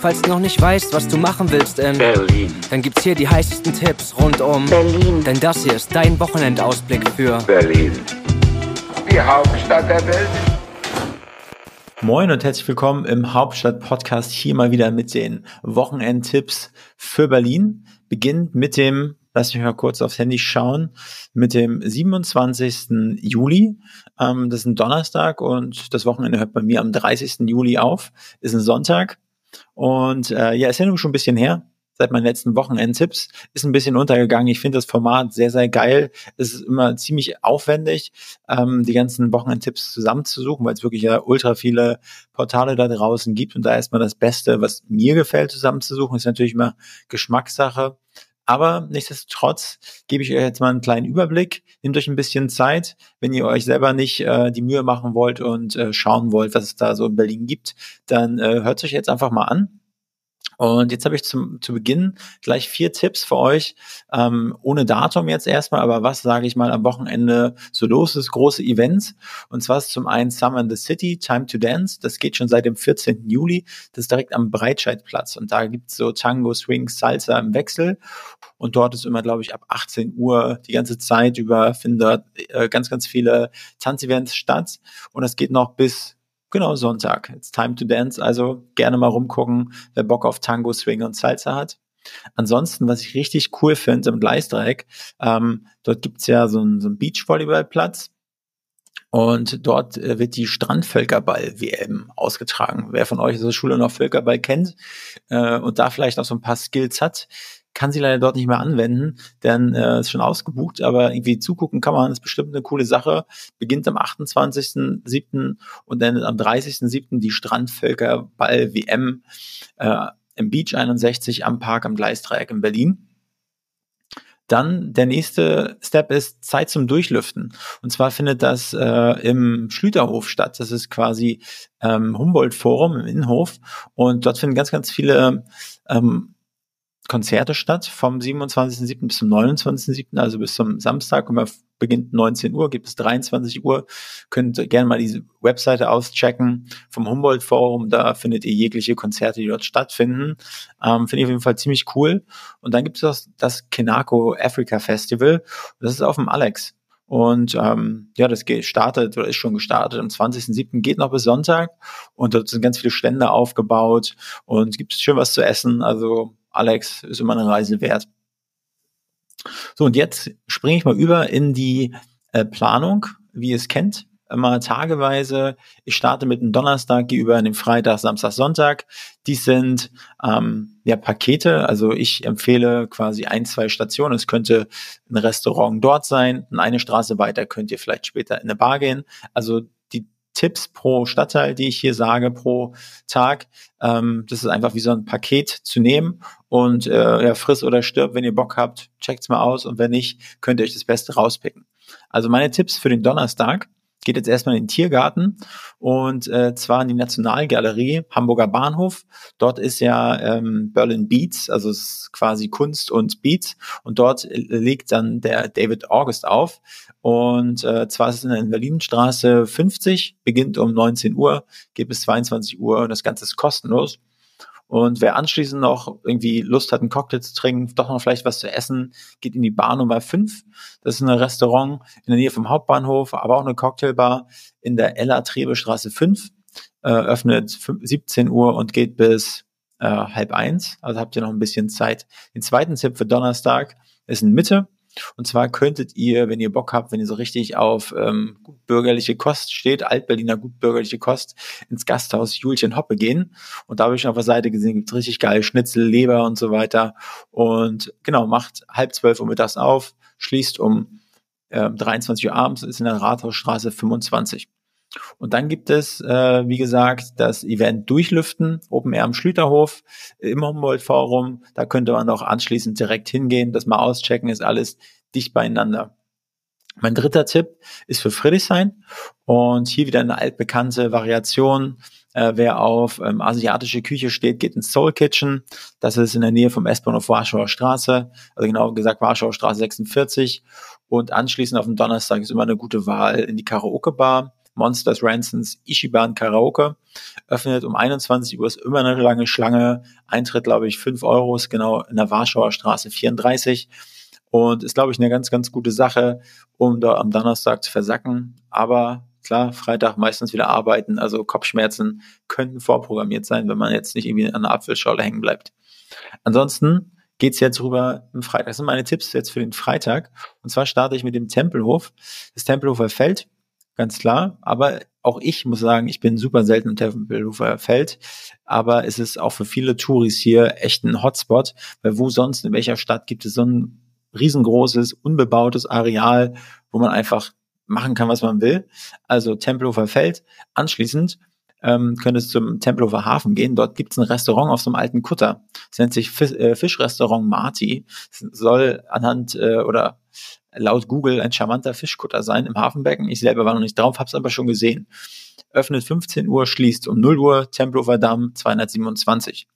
Falls du noch nicht weißt, was du machen willst in Berlin. dann gibt's hier die heißesten Tipps rund um Berlin. Denn das hier ist dein Wochenendausblick für Berlin. Die Hauptstadt der Welt. Moin und herzlich willkommen im Hauptstadt-Podcast. Hier mal wieder mit den Wochenendtipps für Berlin. Beginnt mit dem, lass mich mal kurz aufs Handy schauen, mit dem 27. Juli. Ähm, das ist ein Donnerstag und das Wochenende hört bei mir am 30. Juli auf. Ist ein Sonntag. Und äh, ja, ist ja nun schon ein bisschen her seit meinen letzten Wochenendtipps. Ist ein bisschen untergegangen. Ich finde das Format sehr, sehr geil. Es ist immer ziemlich aufwendig, ähm, die ganzen Wochenendtipps zusammenzusuchen, weil es wirklich ja ultra viele Portale da draußen gibt. Und da erstmal das Beste, was mir gefällt, zusammenzusuchen, ist natürlich immer Geschmackssache. Aber nichtsdestotrotz gebe ich euch jetzt mal einen kleinen Überblick. Nehmt euch ein bisschen Zeit, wenn ihr euch selber nicht äh, die Mühe machen wollt und äh, schauen wollt, was es da so in Berlin gibt, dann äh, hört euch jetzt einfach mal an. Und jetzt habe ich zum, zu Beginn gleich vier Tipps für euch, ähm, ohne Datum jetzt erstmal, aber was sage ich mal am Wochenende so los ist, große Events. Und zwar ist zum einen Summer in the City, Time to Dance, das geht schon seit dem 14. Juli, das ist direkt am Breitscheidplatz. Und da gibt's so Tango, Swing, Salsa im Wechsel. Und dort ist immer, glaube ich, ab 18 Uhr die ganze Zeit über finden dort äh, ganz, ganz viele Tanzevents statt. Und das geht noch bis Genau, Sonntag. It's time to dance. Also gerne mal rumgucken, wer Bock auf Tango, Swing und Salsa hat. Ansonsten, was ich richtig cool finde im Gleisdreieck, ähm, dort gibt's ja so einen, so Beachvolleyballplatz. Und dort äh, wird die Strandvölkerball-WM ausgetragen. Wer von euch aus der Schule noch Völkerball kennt äh, und da vielleicht auch so ein paar Skills hat, kann sie leider dort nicht mehr anwenden, denn äh, ist schon ausgebucht, aber irgendwie zugucken kann man, ist bestimmt eine coole Sache. Beginnt am 28.07. und endet am 30.07. die Strandvölkerball WM äh, im Beach 61 am Park am Gleisdreieck in Berlin. Dann der nächste Step ist Zeit zum Durchlüften. Und zwar findet das äh, im Schlüterhof statt. Das ist quasi ähm, Humboldt-Forum im Innenhof. Und dort finden ganz, ganz viele ähm, Konzerte statt vom 27.07. bis zum 29.07., also bis zum Samstag. Und beginnt 19 Uhr, gibt es 23 Uhr. Könnt gerne mal diese Webseite auschecken vom Humboldt Forum. Da findet ihr jegliche Konzerte, die dort stattfinden. Ähm, Finde ich auf jeden Fall ziemlich cool. Und dann gibt es das, das Kenako Africa Festival. Das ist auf dem Alex. Und ähm, ja, das geht, startet oder ist schon gestartet. Am 20.07. geht noch bis Sonntag. Und dort sind ganz viele Stände aufgebaut und gibt es schön was zu essen. Also Alex ist immer eine Reise wert. So, und jetzt springe ich mal über in die äh, Planung, wie ihr es kennt. Immer tageweise. Ich starte mit dem Donnerstag, gehe über in den Freitag, Samstag, Sonntag. Dies sind ähm, ja Pakete. Also ich empfehle quasi ein, zwei Stationen. Es könnte ein Restaurant dort sein. Und eine Straße weiter könnt ihr vielleicht später in eine Bar gehen. Also Tipps pro Stadtteil, die ich hier sage, pro Tag. Ähm, das ist einfach wie so ein Paket zu nehmen und äh, ja, friss oder stirb, wenn ihr Bock habt, checkt's mal aus und wenn nicht, könnt ihr euch das Beste rauspicken. Also meine Tipps für den Donnerstag geht jetzt erstmal in den Tiergarten und äh, zwar in die Nationalgalerie Hamburger Bahnhof. Dort ist ja ähm, Berlin Beats, also es ist quasi Kunst und Beats und dort legt dann der David August auf und äh, zwar ist es in der Berlinstraße 50, beginnt um 19 Uhr, geht bis 22 Uhr und das Ganze ist kostenlos. Und wer anschließend noch irgendwie Lust hat, einen Cocktail zu trinken, doch noch vielleicht was zu essen, geht in die Bar Nummer 5. Das ist ein Restaurant in der Nähe vom Hauptbahnhof, aber auch eine Cocktailbar in der Ella Trebestraße 5. Äh, öffnet 17 Uhr und geht bis äh, halb eins. Also habt ihr noch ein bisschen Zeit. Den zweiten Tipp für Donnerstag ist in Mitte. Und zwar könntet ihr, wenn ihr Bock habt, wenn ihr so richtig auf ähm, bürgerliche Kost steht, Altberliner gutbürgerliche Kost, ins Gasthaus Julchen Hoppe gehen. Und da habe ich schon auf der Seite gesehen, gibt richtig geil Schnitzel, Leber und so weiter. Und genau, macht halb zwölf Uhr mittags auf, schließt um äh, 23 Uhr abends, ist in der Rathausstraße 25. Und dann gibt es, äh, wie gesagt, das Event Durchlüften, Open Air am Schlüterhof im Humboldt Forum. Da könnte man auch anschließend direkt hingehen, das mal auschecken, ist alles dicht beieinander. Mein dritter Tipp ist für Friedrichshain und hier wieder eine altbekannte Variation. Äh, wer auf ähm, asiatische Küche steht, geht ins Soul Kitchen. Das ist in der Nähe vom S-Bahnhof Warschauer Straße, also genau gesagt Warschauer Straße 46. Und anschließend auf dem Donnerstag ist immer eine gute Wahl in die Karaoke Bar Monsters Ransons Ishiban Karaoke. Öffnet um 21 Uhr, ist immer eine lange Schlange. Eintritt, glaube ich, 5 Euro, ist genau in der Warschauer Straße 34. Und ist, glaube ich, eine ganz, ganz gute Sache, um da am Donnerstag zu versacken. Aber klar, Freitag meistens wieder arbeiten, also Kopfschmerzen könnten vorprogrammiert sein, wenn man jetzt nicht irgendwie an der Apfelschorle hängen bleibt. Ansonsten geht's jetzt rüber im Freitag. Das sind meine Tipps jetzt für den Freitag. Und zwar starte ich mit dem Tempelhof. Das Tempelhofer Feld, ganz klar. Aber auch ich muss sagen, ich bin super selten im Tempelhofer Feld. Aber es ist auch für viele Touris hier echt ein Hotspot, weil wo sonst, in welcher Stadt gibt es so ein riesengroßes, unbebautes Areal, wo man einfach machen kann, was man will. Also Tempelhofer Feld. Anschließend ähm, könntest zum Tempelhofer Hafen gehen. Dort gibt es ein Restaurant auf so einem alten Kutter. Es nennt sich äh, Fischrestaurant Marti. Es soll anhand äh, oder laut Google ein charmanter Fischkutter sein im Hafenbecken. Ich selber war noch nicht drauf, habe es aber schon gesehen. Öffnet 15 Uhr, schließt um 0 Uhr, Tempelhofer Damm 227.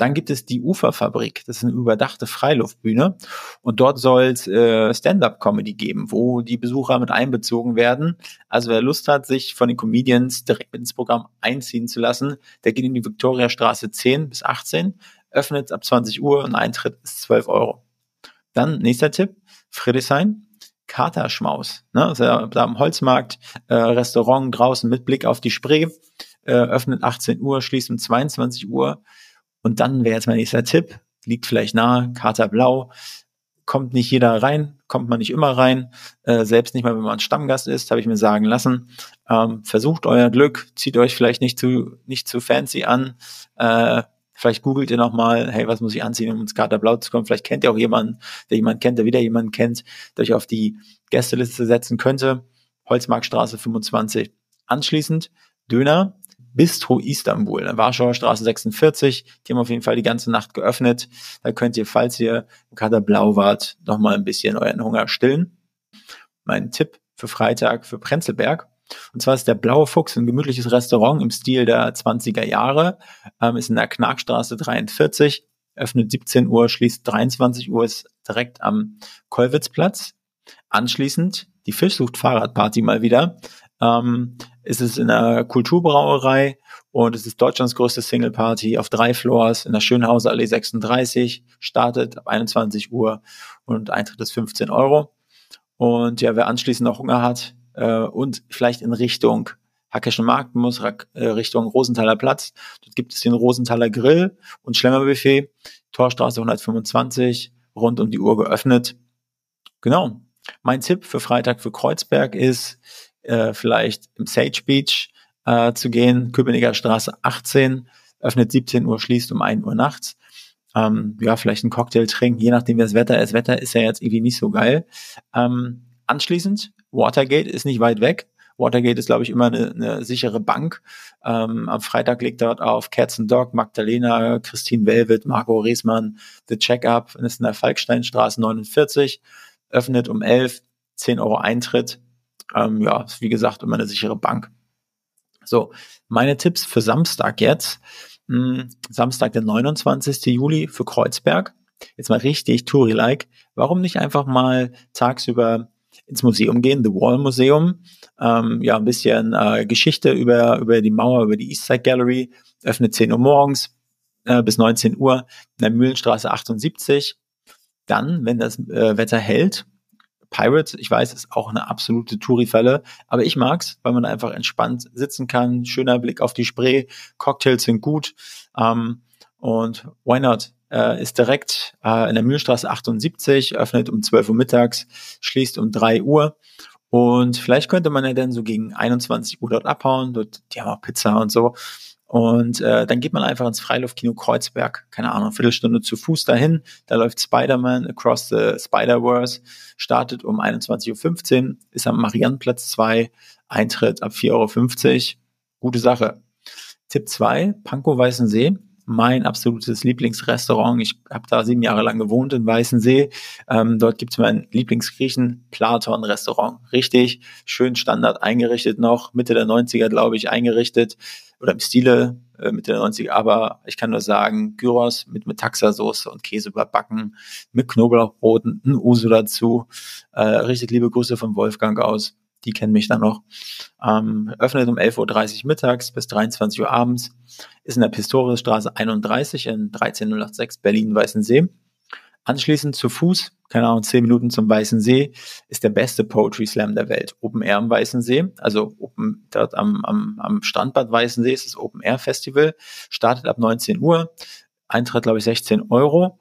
Dann gibt es die Uferfabrik. Das ist eine überdachte Freiluftbühne. Und dort soll es äh, Stand-up-Comedy geben, wo die Besucher mit einbezogen werden. Also wer Lust hat, sich von den Comedians direkt ins Programm einziehen zu lassen, der geht in die Viktoriastraße 10 bis 18, öffnet ab 20 Uhr und Eintritt ist 12 Euro. Dann nächster Tipp, Friedrichshain. Katerschmaus, ne? Also da am Holzmarkt, äh, Restaurant draußen mit Blick auf die Spree, äh, öffnet 18 Uhr, schließt um 22 Uhr. Und dann wäre jetzt mein nächster Tipp, liegt vielleicht nahe, Kater Blau, kommt nicht jeder rein, kommt man nicht immer rein, äh, selbst nicht mal, wenn man Stammgast ist, habe ich mir sagen lassen. Ähm, versucht euer Glück, zieht euch vielleicht nicht zu, nicht zu fancy an, äh, Vielleicht googelt ihr nochmal, hey, was muss ich anziehen, um ins Kater Blau zu kommen? Vielleicht kennt ihr auch jemanden, der jemanden kennt, der wieder jemanden kennt, der euch auf die Gästeliste setzen könnte. Holzmarktstraße 25. Anschließend Döner, Bistro Istanbul, Warschauer Straße 46. Die haben auf jeden Fall die ganze Nacht geöffnet. Da könnt ihr, falls ihr im Kader Blau wart, nochmal ein bisschen euren Hunger stillen. Mein Tipp für Freitag für Prenzlberg. Und zwar ist der Blaue Fuchs ein gemütliches Restaurant im Stil der 20er Jahre. Ähm, ist in der Knarkstraße 43. Öffnet 17 Uhr, schließt 23 Uhr, ist direkt am Kollwitzplatz. Anschließend die Fischsucht Fahrradparty mal wieder. Ähm, ist es in einer Kulturbrauerei und es ist Deutschlands größte Single Party auf drei Floors in der Schönhauser Allee 36, startet ab 21 Uhr und Eintritt ist 15 Euro. Und ja, wer anschließend noch Hunger hat äh, und vielleicht in Richtung Hackischen Markt muss, äh, Richtung Rosenthaler Platz, dort gibt es den Rosenthaler Grill und Schlemmerbuffet, Torstraße 125, rund um die Uhr geöffnet. Genau. Mein Tipp für Freitag für Kreuzberg ist, äh, vielleicht im Sage Beach äh, zu gehen, Köpenicker Straße 18, öffnet 17 Uhr, schließt um 1 Uhr nachts. Ähm, ja, vielleicht einen Cocktail trinken, je nachdem, wie das Wetter ist. Wetter ist ja jetzt irgendwie nicht so geil. Ähm, anschließend, Watergate ist nicht weit weg. Watergate ist, glaube ich, immer eine, eine sichere Bank. Ähm, am Freitag liegt dort auf Kerzen Dog, Magdalena, Christine Velvet, Marco Riesmann, The Check-Up, ist in der Falksteinstraße 49, öffnet um 11, 10 Euro Eintritt. Ähm, ja, ist wie gesagt immer eine sichere Bank. So, meine Tipps für Samstag jetzt. Hm, Samstag, der 29. Juli für Kreuzberg. Jetzt mal richtig Touri-like. Warum nicht einfach mal tagsüber ins Museum gehen, The Wall Museum. Ähm, ja, ein bisschen äh, Geschichte über, über die Mauer, über die Eastside Gallery. Öffnet 10 Uhr morgens äh, bis 19 Uhr in der Mühlenstraße 78. Dann, wenn das äh, Wetter hält, Pirates, ich weiß, ist auch eine absolute Touri-Falle, aber ich mag's, weil man einfach entspannt sitzen kann, schöner Blick auf die Spree, Cocktails sind gut ähm, und why not? Äh, ist direkt äh, in der Mühlstraße 78, öffnet um 12 Uhr mittags, schließt um 3 Uhr und vielleicht könnte man ja dann so gegen 21 Uhr dort abhauen, dort, die haben auch Pizza und so und äh, dann geht man einfach ins Freiluftkino Kreuzberg, keine Ahnung, Viertelstunde zu Fuß dahin. Da läuft Spider-Man Across the Spider-Verse, startet um 21.15 Uhr, ist am Mariannenplatz 2, Eintritt ab 4,50 Euro. Gute Sache. Tipp 2, Pankow Weißensee mein absolutes Lieblingsrestaurant. Ich habe da sieben Jahre lang gewohnt in Weißensee. Ähm, dort gibt's mein Lieblingsgriechen Platon Restaurant. Richtig schön Standard eingerichtet noch, Mitte der 90er, glaube ich, eingerichtet oder im Stile äh, Mitte der 90er, aber ich kann nur sagen, Gyros mit Metaxa-Soße und Käse überbacken, mit Knoblauchbroten, ein Uso dazu. Äh, richtig liebe Grüße von Wolfgang aus. Die kennen mich dann noch. Ähm, öffnet um 11.30 Uhr mittags bis 23 Uhr abends. Ist in der Pistoriusstraße 31 in 13086 Berlin-Weißensee. Anschließend zu Fuß, keine Ahnung, 10 Minuten zum Weißen See, ist der beste Poetry Slam der Welt. Open Air am Weißen See, also open, dort am, am, am Strandbad Weißen See ist das Open Air Festival. Startet ab 19 Uhr. Eintritt, glaube ich, 16 Euro.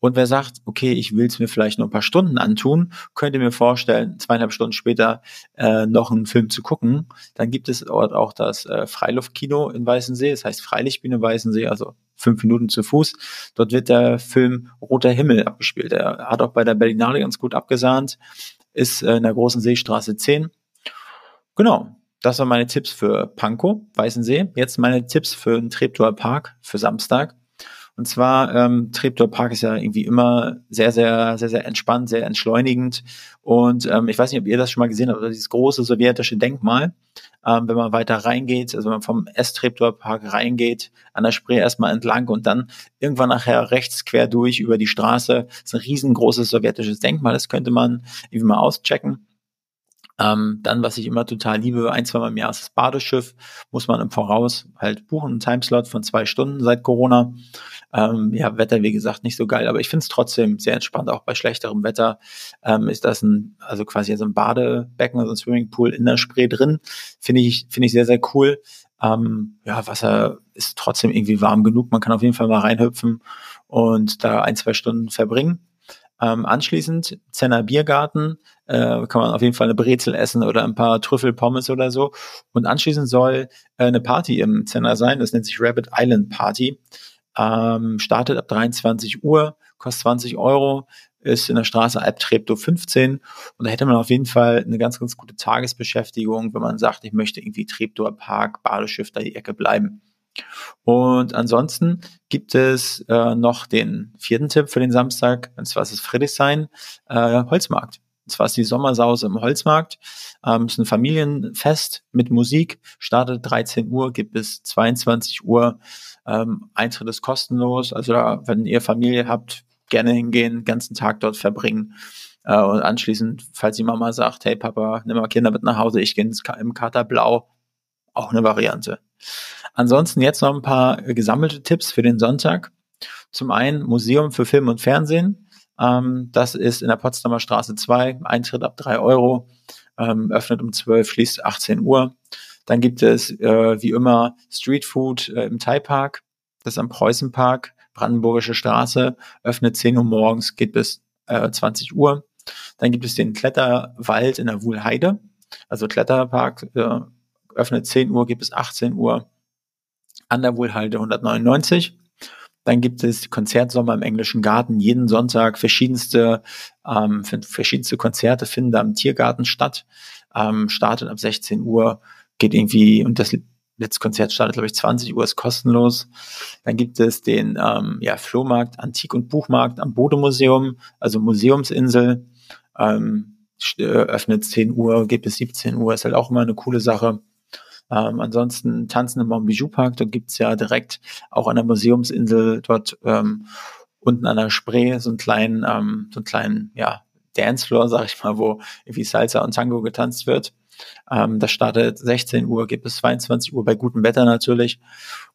Und wer sagt, okay, ich will es mir vielleicht nur ein paar Stunden antun, könnt ihr mir vorstellen, zweieinhalb Stunden später äh, noch einen Film zu gucken. Dann gibt es dort auch das äh, Freiluftkino in Weißensee, das heißt Freilichtbühne Weißensee, also fünf Minuten zu Fuß. Dort wird der Film Roter Himmel abgespielt. Er hat auch bei der Berlinale ganz gut abgesahnt, ist äh, in der großen Seestraße 10. Genau, das waren meine Tipps für Pankow, Weißensee. Jetzt meine Tipps für den Treptower Park für Samstag. Und zwar, ähm, Treptower Park ist ja irgendwie immer sehr, sehr, sehr, sehr entspannt, sehr entschleunigend. Und ähm, ich weiß nicht, ob ihr das schon mal gesehen habt, aber dieses große sowjetische Denkmal, ähm, wenn man weiter reingeht, also wenn man vom S-Treptower Park reingeht, an der Spree erstmal entlang und dann irgendwann nachher rechts quer durch über die Straße, ist ein riesengroßes sowjetisches Denkmal, das könnte man irgendwie mal auschecken. Ähm, dann, was ich immer total liebe, ein, zwei Mal im Jahr ist das Badeschiff, muss man im Voraus halt buchen, einen Timeslot von zwei Stunden seit Corona. Ähm, ja, Wetter, wie gesagt, nicht so geil, aber ich finde es trotzdem sehr entspannt, auch bei schlechterem Wetter. Ähm, ist das ein, also quasi so ein Badebecken, also ein Swimmingpool in der Spree drin. Finde ich, finde ich sehr, sehr cool. Ähm, ja, Wasser ist trotzdem irgendwie warm genug. Man kann auf jeden Fall mal reinhüpfen und da ein, zwei Stunden verbringen. Ähm, anschließend Zenner Biergarten, äh, kann man auf jeden Fall eine Brezel essen oder ein paar Trüffelpommes oder so. Und anschließend soll äh, eine Party im Zenner sein, das nennt sich Rabbit Island Party. Ähm, startet ab 23 Uhr, kostet 20 Euro, ist in der Straße Alptreptow 15 und da hätte man auf jeden Fall eine ganz, ganz gute Tagesbeschäftigung, wenn man sagt, ich möchte irgendwie Treptower Park, Badeschiff da die Ecke bleiben. Und ansonsten gibt es äh, noch den vierten Tipp für den Samstag, und zwar ist es Friedrichshain, äh, Holzmarkt. Und zwar ist die Sommersause im Holzmarkt. Ähm, ist ein Familienfest mit Musik, startet 13 Uhr, gibt bis 22 Uhr. Ähm, Eintritt ist kostenlos. Also da, wenn ihr Familie habt, gerne hingehen, den ganzen Tag dort verbringen. Äh, und anschließend, falls die Mama sagt, hey Papa, nimm mal Kinder mit nach Hause, ich gehe im Kater Blau, auch eine Variante. Ansonsten jetzt noch ein paar gesammelte Tipps für den Sonntag. Zum einen Museum für Film und Fernsehen. Ähm, das ist in der Potsdamer Straße 2, Eintritt ab 3 Euro, ähm, öffnet um 12, schließt 18 Uhr. Dann gibt es äh, wie immer Street Food äh, im Thai Park, das ist am Preußenpark, Brandenburgische Straße, öffnet 10 Uhr morgens, geht bis äh, 20 Uhr. Dann gibt es den Kletterwald in der Wuhlheide, also Kletterpark, äh, öffnet 10 Uhr, geht bis 18 Uhr. An der Wuhlheide 199. Dann gibt es Konzertsommer im Englischen Garten. Jeden Sonntag verschiedenste, ähm, verschiedenste Konzerte finden da im Tiergarten statt. Ähm, startet ab 16 Uhr, geht irgendwie, und das letzte Konzert startet, glaube ich, 20 Uhr, ist kostenlos. Dann gibt es den ähm, ja, Flohmarkt, Antik- und Buchmarkt am Bodemuseum, also Museumsinsel. Ähm, äh, öffnet 10 Uhr, geht bis 17 Uhr, ist halt auch immer eine coole Sache. Ähm, ansonsten Tanzen im Montbijou Park, da gibt's ja direkt auch an der Museumsinsel dort ähm, unten an der Spree so einen kleinen, ähm, so einen kleinen, ja, Dancefloor, sag ich mal, wo irgendwie Salsa und Tango getanzt wird. Ähm, das startet 16 Uhr, gibt es 22 Uhr bei gutem Wetter natürlich.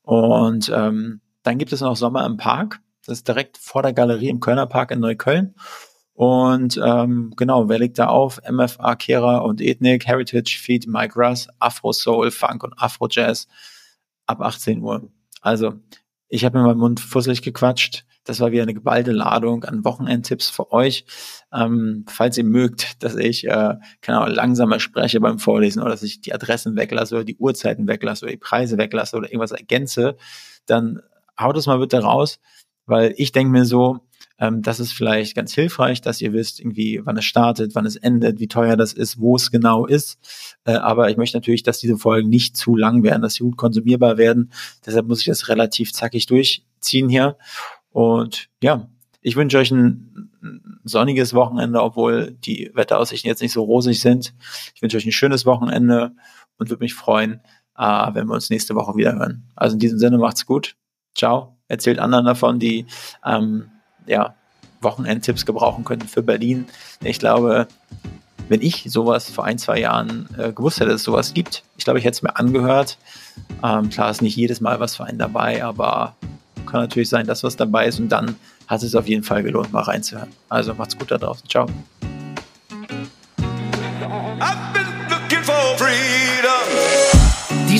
Und ähm, dann gibt es noch Sommer im Park. Das ist direkt vor der Galerie im Kölner Park in Neukölln. Und ähm, genau, wer legt da auf? MFA, Kera und Ethnik, Heritage, Feed, Mike Russ, Afro Soul, Funk und Afro Jazz ab 18 Uhr. Also, ich habe mir meinen Mund fusselig gequatscht. Das war wieder eine geballte Ladung an Wochenendtipps für euch. Ähm, falls ihr mögt, dass ich äh, Ahnung, langsamer spreche beim Vorlesen oder dass ich die Adressen weglasse oder die Uhrzeiten weglasse oder die Preise weglasse oder irgendwas ergänze, dann haut es mal bitte raus, weil ich denke mir so, ähm, das ist vielleicht ganz hilfreich, dass ihr wisst, irgendwie, wann es startet, wann es endet, wie teuer das ist, wo es genau ist. Äh, aber ich möchte natürlich, dass diese Folgen nicht zu lang werden, dass sie gut konsumierbar werden. Deshalb muss ich das relativ zackig durchziehen hier. Und ja, ich wünsche euch ein sonniges Wochenende, obwohl die Wetteraussichten jetzt nicht so rosig sind. Ich wünsche euch ein schönes Wochenende und würde mich freuen, äh, wenn wir uns nächste Woche wieder hören. Also in diesem Sinne macht's gut. Ciao. Erzählt anderen davon, die ähm, ja, Wochenendtipps gebrauchen könnten für Berlin. Ich glaube, wenn ich sowas vor ein, zwei Jahren äh, gewusst hätte, dass es sowas gibt, ich glaube, ich hätte es mir angehört. Ähm, klar ist nicht jedes Mal was für einen dabei, aber kann natürlich sein, dass was dabei ist und dann hat es auf jeden Fall gelohnt, mal reinzuhören. Also macht's gut da draußen. Ciao.